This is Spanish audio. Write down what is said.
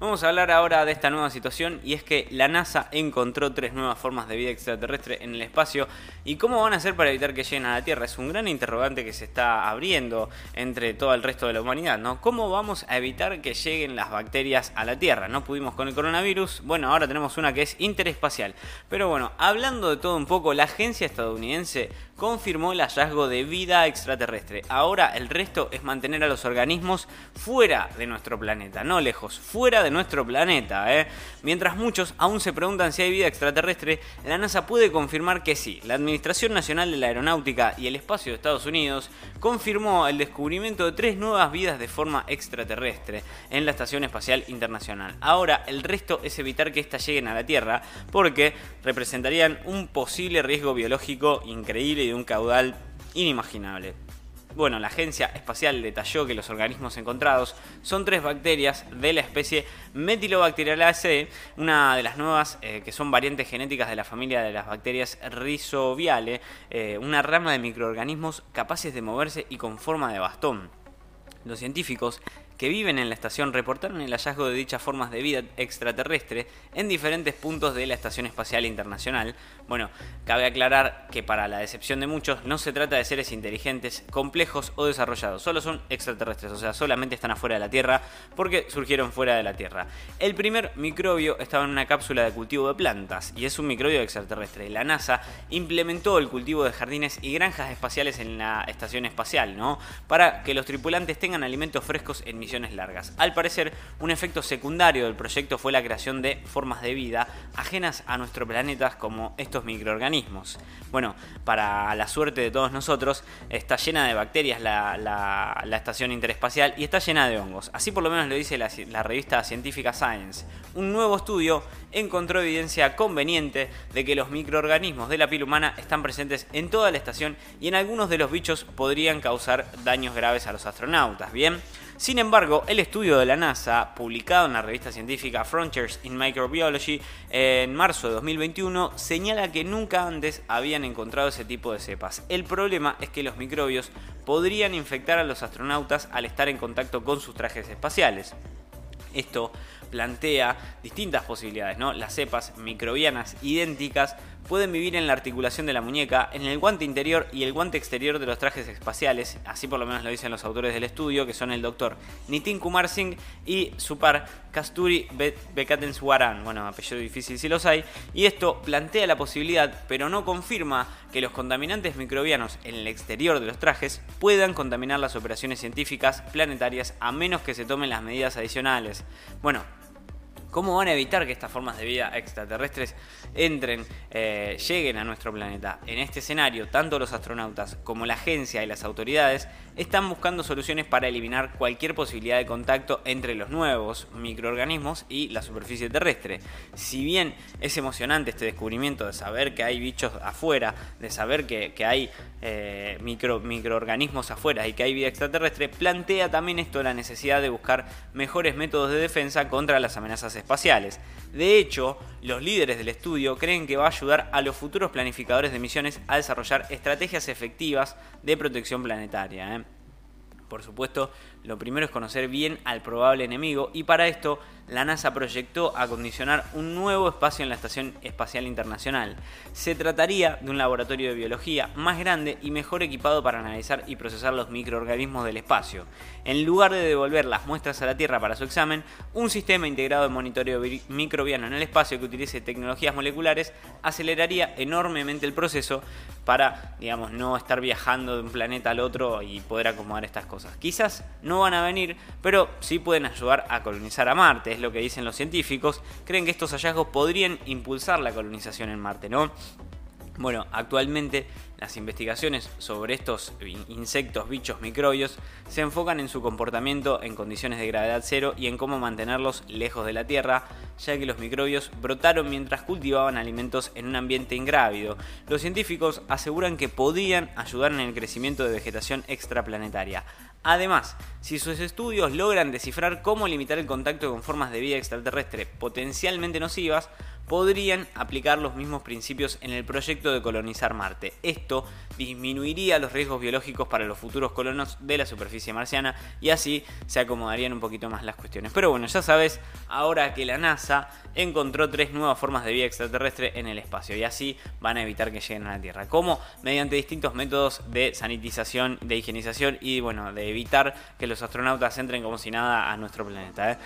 Vamos a hablar ahora de esta nueva situación y es que la NASA encontró tres nuevas formas de vida extraterrestre en el espacio y cómo van a hacer para evitar que lleguen a la Tierra. Es un gran interrogante que se está abriendo entre todo el resto de la humanidad, ¿no? ¿Cómo vamos a evitar que lleguen las bacterias a la Tierra? No pudimos con el coronavirus, bueno, ahora tenemos una que es interespacial. Pero bueno, hablando de todo un poco, la agencia estadounidense confirmó el hallazgo de vida extraterrestre. Ahora el resto es mantener a los organismos fuera de nuestro planeta, no lejos, fuera de nuestro planeta. ¿eh? Mientras muchos aún se preguntan si hay vida extraterrestre, la NASA puede confirmar que sí. La Administración Nacional de la Aeronáutica y el Espacio de Estados Unidos confirmó el descubrimiento de tres nuevas vidas de forma extraterrestre en la Estación Espacial Internacional. Ahora el resto es evitar que éstas lleguen a la Tierra porque representarían un posible riesgo biológico increíble de un caudal inimaginable. Bueno, la agencia espacial detalló que los organismos encontrados son tres bacterias de la especie Metylobacterialaceae, una de las nuevas eh, que son variantes genéticas de la familia de las bacterias Rhizobiale, eh, una rama de microorganismos capaces de moverse y con forma de bastón. Los científicos que viven en la estación reportaron el hallazgo de dichas formas de vida extraterrestre en diferentes puntos de la Estación Espacial Internacional. Bueno, cabe aclarar que para la decepción de muchos no se trata de seres inteligentes, complejos o desarrollados, solo son extraterrestres, o sea, solamente están afuera de la Tierra porque surgieron fuera de la Tierra. El primer microbio estaba en una cápsula de cultivo de plantas y es un microbio extraterrestre. La NASA implementó el cultivo de jardines y granjas espaciales en la estación espacial, ¿no? Para que los tripulantes tengan alimentos frescos en largas. Al parecer, un efecto secundario del proyecto fue la creación de formas de vida ajenas a nuestro planeta como estos microorganismos. Bueno, para la suerte de todos nosotros, está llena de bacterias la, estación interespacial y está llena de hongos. Así por lo menos lo dice la, la revista científica Science. Un nuevo estudio encontró evidencia conveniente de que los microorganismos de la piel humana están presentes en toda la estación y en algunos de los bichos podrían causar daños graves a los astronautas. Bien, sin embargo, el estudio de la NASA, publicado en la revista científica Frontiers in Microbiology en marzo de 2021, señala que nunca antes habían encontrado ese tipo de cepas. El problema es que los microbios podrían infectar a los astronautas al estar en contacto con sus trajes espaciales. Esto plantea distintas posibilidades, ¿no? Las cepas microbianas idénticas pueden vivir en la articulación de la muñeca, en el guante interior y el guante exterior de los trajes espaciales, así por lo menos lo dicen los autores del estudio, que son el doctor Nitin Kumar Singh y su par Kasturi Bekatenswaran, bueno, apellido difícil si los hay, y esto plantea la posibilidad, pero no confirma que los contaminantes microbianos en el exterior de los trajes puedan contaminar las operaciones científicas planetarias a menos que se tomen las medidas adicionales. Bueno, ¿Cómo van a evitar que estas formas de vida extraterrestres entren, eh, lleguen a nuestro planeta? En este escenario, tanto los astronautas como la agencia y las autoridades están buscando soluciones para eliminar cualquier posibilidad de contacto entre los nuevos microorganismos y la superficie terrestre. Si bien es emocionante este descubrimiento de saber que hay bichos afuera, de saber que, hay eh, micro, microorganismos afuera y que hay vida extraterrestre, plantea también esto la necesidad de buscar mejores métodos de defensa contra las amenazas espaciales. De hecho, los líderes del estudio creen que va a ayudar a los futuros planificadores de misiones a desarrollar estrategias efectivas de protección planetaria. ¿eh? Por supuesto, lo primero es conocer bien al probable enemigo y para esto la NASA proyectó acondicionar un nuevo espacio en la Estación Espacial Internacional. Se trataría de un laboratorio de biología más grande y mejor equipado para analizar y procesar los microorganismos del espacio. En lugar de devolver las muestras a la Tierra para su examen, un sistema integrado de monitoreo microbiano en el espacio que utilice tecnologías moleculares aceleraría enormemente el proceso para, digamos, no estar viajando de un planeta al otro y poder acomodar estas cosas. Quizás no van a venir, pero sí pueden ayudar a colonizar a Marte, es lo que dicen los científicos. Creen que estos hallazgos podrían impulsar la colonización en Marte, ¿no? Bueno, actualmente las investigaciones sobre estos insectos, bichos, microbios se enfocan en su comportamiento en condiciones de gravedad cero y en cómo mantenerlos lejos de la Tierra, ya que los microbios brotaron mientras cultivaban alimentos en un ambiente ingrávido. Los científicos aseguran que podían ayudar en el crecimiento de vegetación extraplanetaria. Además, si sus estudios logran descifrar cómo limitar el contacto con formas de vida extraterrestre potencialmente nocivas, podrían aplicar los mismos principios en el proyecto de colonizar Marte. Esto disminuiría los riesgos biológicos para los futuros colonos de la superficie marciana y así se acomodarían un poquito más las cuestiones. Pero bueno, ya sabes, ahora que la NASA encontró tres nuevas formas de vida extraterrestre en el espacio y así van a evitar que lleguen a la Tierra. Como mediante distintos métodos de sanitización, de higienización y bueno, de evitar que los astronautas entren como si nada a nuestro planeta. ¿eh?